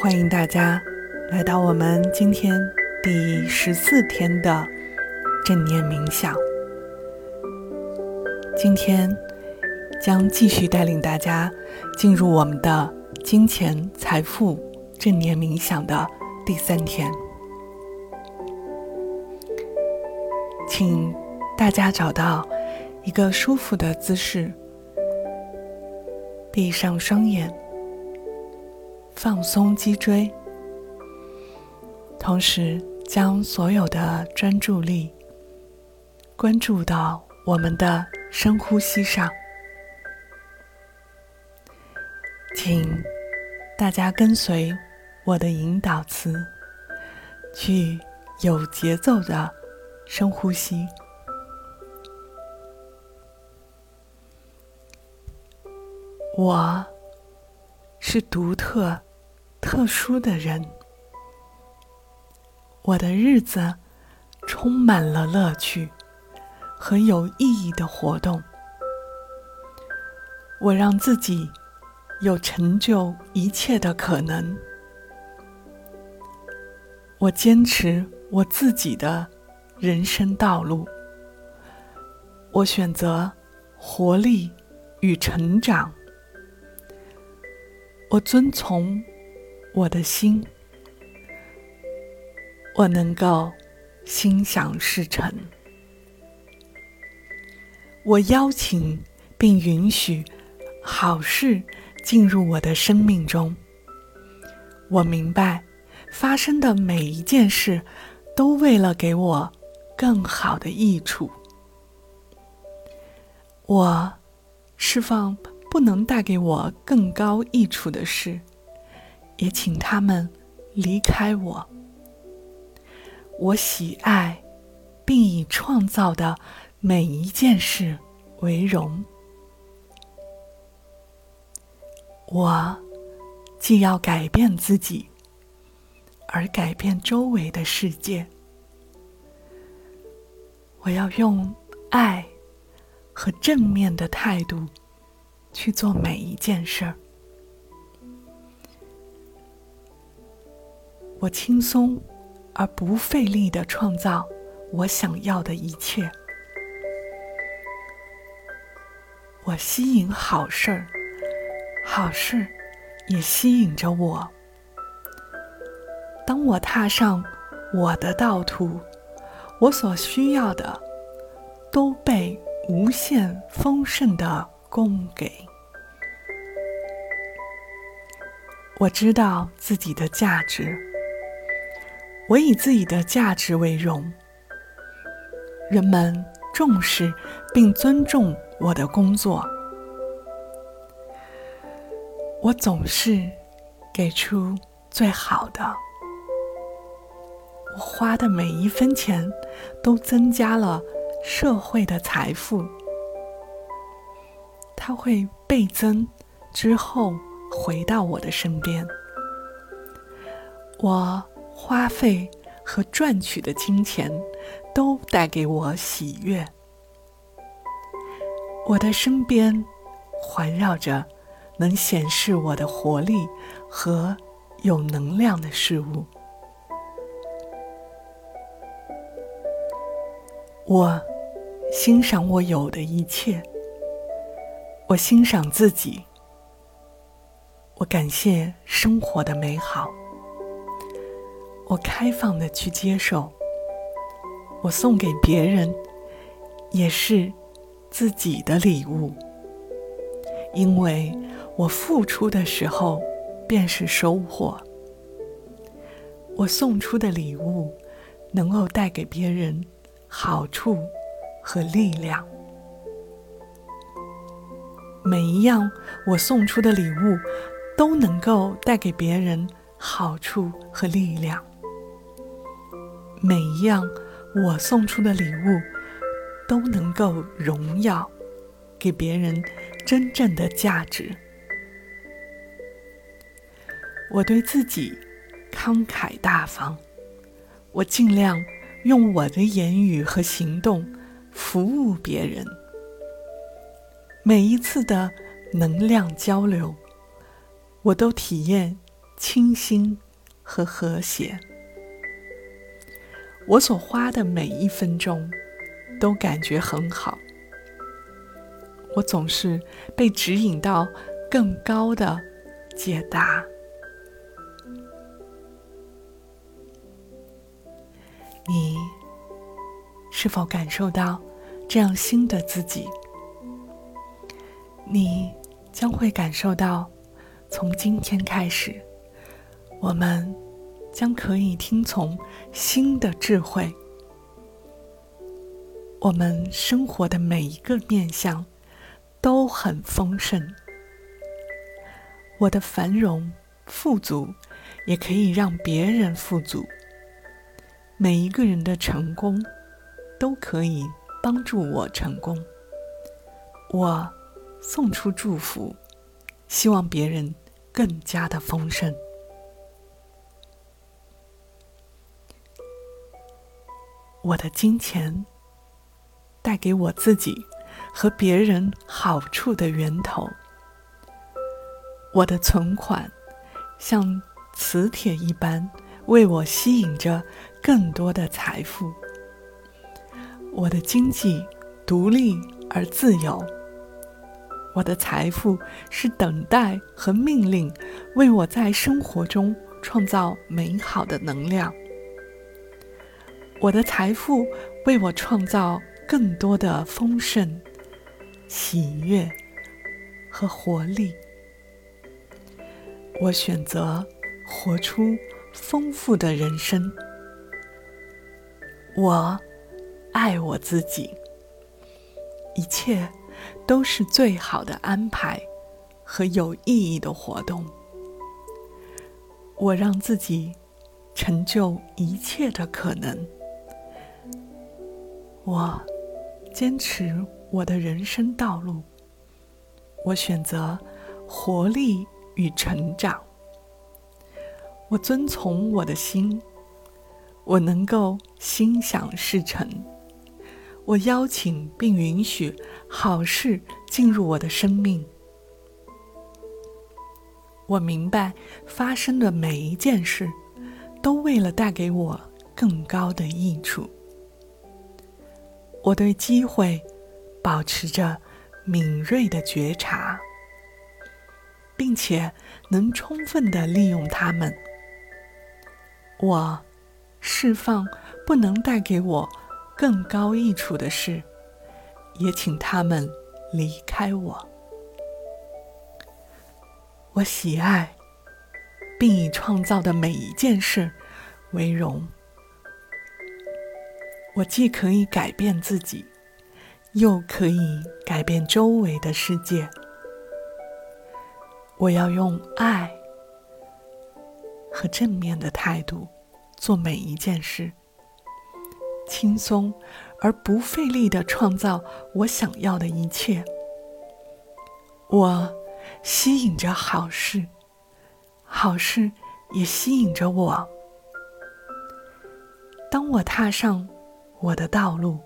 欢迎大家来到我们今天第十四天的正念冥想。今天将继续带领大家进入我们的金钱财富正念冥想的第三天，请大家找到一个舒服的姿势，闭上双眼。放松脊椎，同时将所有的专注力关注到我们的深呼吸上。请大家跟随我的引导词，去有节奏的深呼吸。我是独特。特殊的人，我的日子充满了乐趣和有意义的活动。我让自己有成就一切的可能。我坚持我自己的人生道路。我选择活力与成长。我遵从。我的心，我能够心想事成。我邀请并允许好事进入我的生命中。我明白，发生的每一件事都为了给我更好的益处。我释放不能带给我更高益处的事。也请他们离开我。我喜爱并以创造的每一件事为荣。我既要改变自己，而改变周围的世界。我要用爱和正面的态度去做每一件事儿。我轻松而不费力的创造我想要的一切。我吸引好事儿，好事也吸引着我。当我踏上我的道途，我所需要的都被无限丰盛的供给。我知道自己的价值。我以自己的价值为荣，人们重视并尊重我的工作。我总是给出最好的，我花的每一分钱都增加了社会的财富，它会倍增之后回到我的身边。我。花费和赚取的金钱都带给我喜悦。我的身边环绕着能显示我的活力和有能量的事物。我欣赏我有的一切。我欣赏自己。我感谢生活的美好。我开放的去接受，我送给别人也是自己的礼物，因为我付出的时候便是收获。我送出的礼物能够带给别人好处和力量。每一样我送出的礼物都能够带给别人好处和力量。每一样我送出的礼物，都能够荣耀，给别人真正的价值。我对自己慷慨大方，我尽量用我的言语和行动服务别人。每一次的能量交流，我都体验清新和和谐。我所花的每一分钟都感觉很好。我总是被指引到更高的解答。你是否感受到这样新的自己？你将会感受到，从今天开始，我们将可以听从新的智慧。我们生活的每一个面相都很丰盛。我的繁荣富足，也可以让别人富足。每一个人的成功，都可以帮助我成功。我送出祝福，希望别人更加的丰盛。我的金钱带给我自己和别人好处的源头。我的存款像磁铁一般。为我吸引着更多的财富，我的经济独立而自由，我的财富是等待和命令，为我在生活中创造美好的能量。我的财富为我创造更多的丰盛、喜悦和活力。我选择活出。丰富的人生，我爱我自己，一切都是最好的安排和有意义的活动。我让自己成就一切的可能，我坚持我的人生道路，我选择活力与成长。我遵从我的心，我能够心想事成。我邀请并允许好事进入我的生命。我明白发生的每一件事，都为了带给我更高的益处。我对机会保持着敏锐的觉察，并且能充分的利用它们。我释放不能带给我更高益处的事，也请他们离开我。我喜爱并以创造的每一件事为荣。我既可以改变自己，又可以改变周围的世界。我要用爱。和正面的态度做每一件事，轻松而不费力的创造我想要的一切。我吸引着好事，好事也吸引着我。当我踏上我的道路，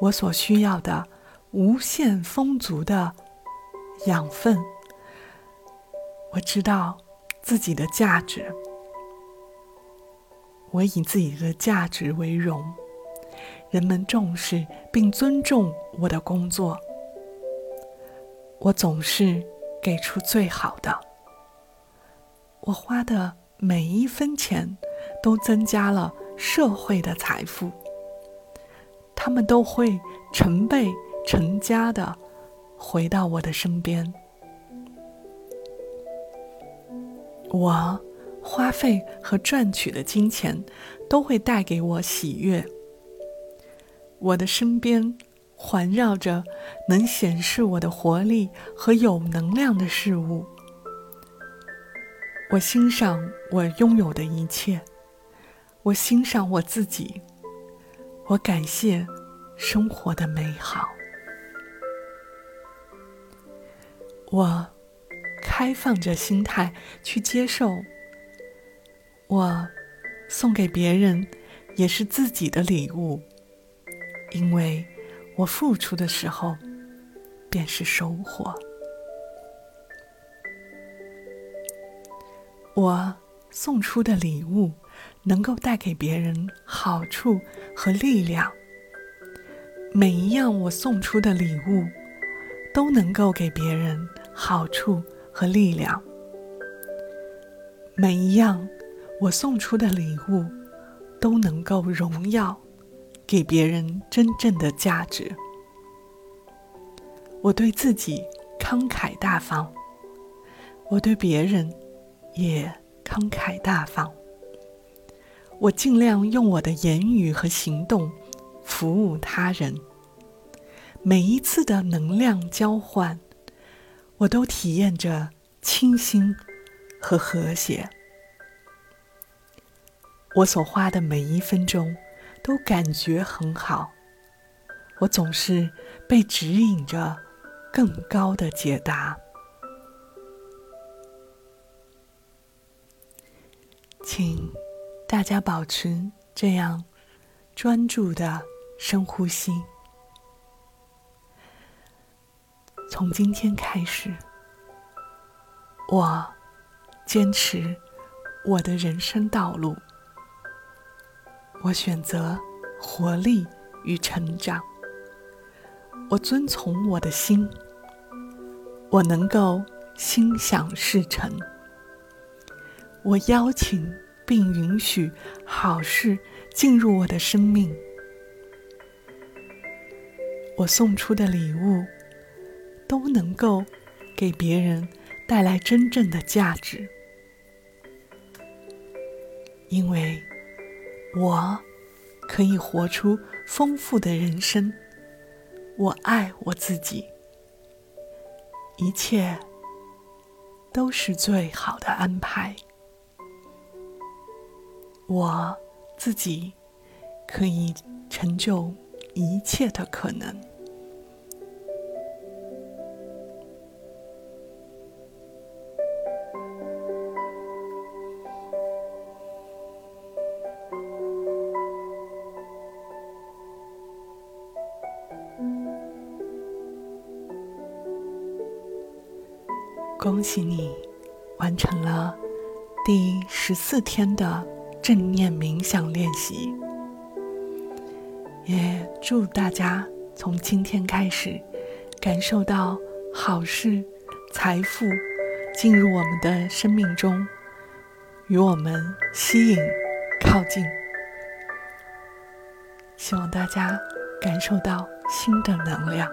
我所需要的无限丰足的养分，我知道。自己的价值，我以自己的价值为荣。人们重视并尊重我的工作，我总是给出最好的。我花的每一分钱都增加了社会的财富，他们都会成倍成家的回到我的身边。我花费和赚取的金钱都会带给我喜悦。我的身边环绕着能显示我的活力和有能量的事物。我欣赏我拥有的一切，我欣赏我自己，我感谢生活的美好。我。开放着心态去接受，我送给别人也是自己的礼物，因为我付出的时候便是收获。我送出的礼物能够带给别人好处和力量。每一样我送出的礼物都能够给别人好处和力量。每一样我送出的礼物都能够荣耀，给别人真正的价值。我对自己慷慨大方，我对别人也慷慨大方。我尽量用我的言语和行动服务他人。每一次的能量交换，我都体验着清新和和谐。我所花的每一分钟都感觉很好。我总是被指引着。更高的解答，请大家保持这样专注的深呼吸。从今天开始，我坚持我的人生道路，我选择活力与成长。我遵从我的心，我能够心想事成。我邀请并允许好事进入我的生命。我送出的礼物都能够给别人带来真正的价值，因为我可以活出丰富的人生。我爱我自己，一切都是最好的安排。我自己可以成就一切的可能。恭喜你完成了第十四天的正念冥想练习，也祝大家从今天开始感受到好事、财富进入我们的生命中，与我们吸引、靠近。希望大家感受到新的能量。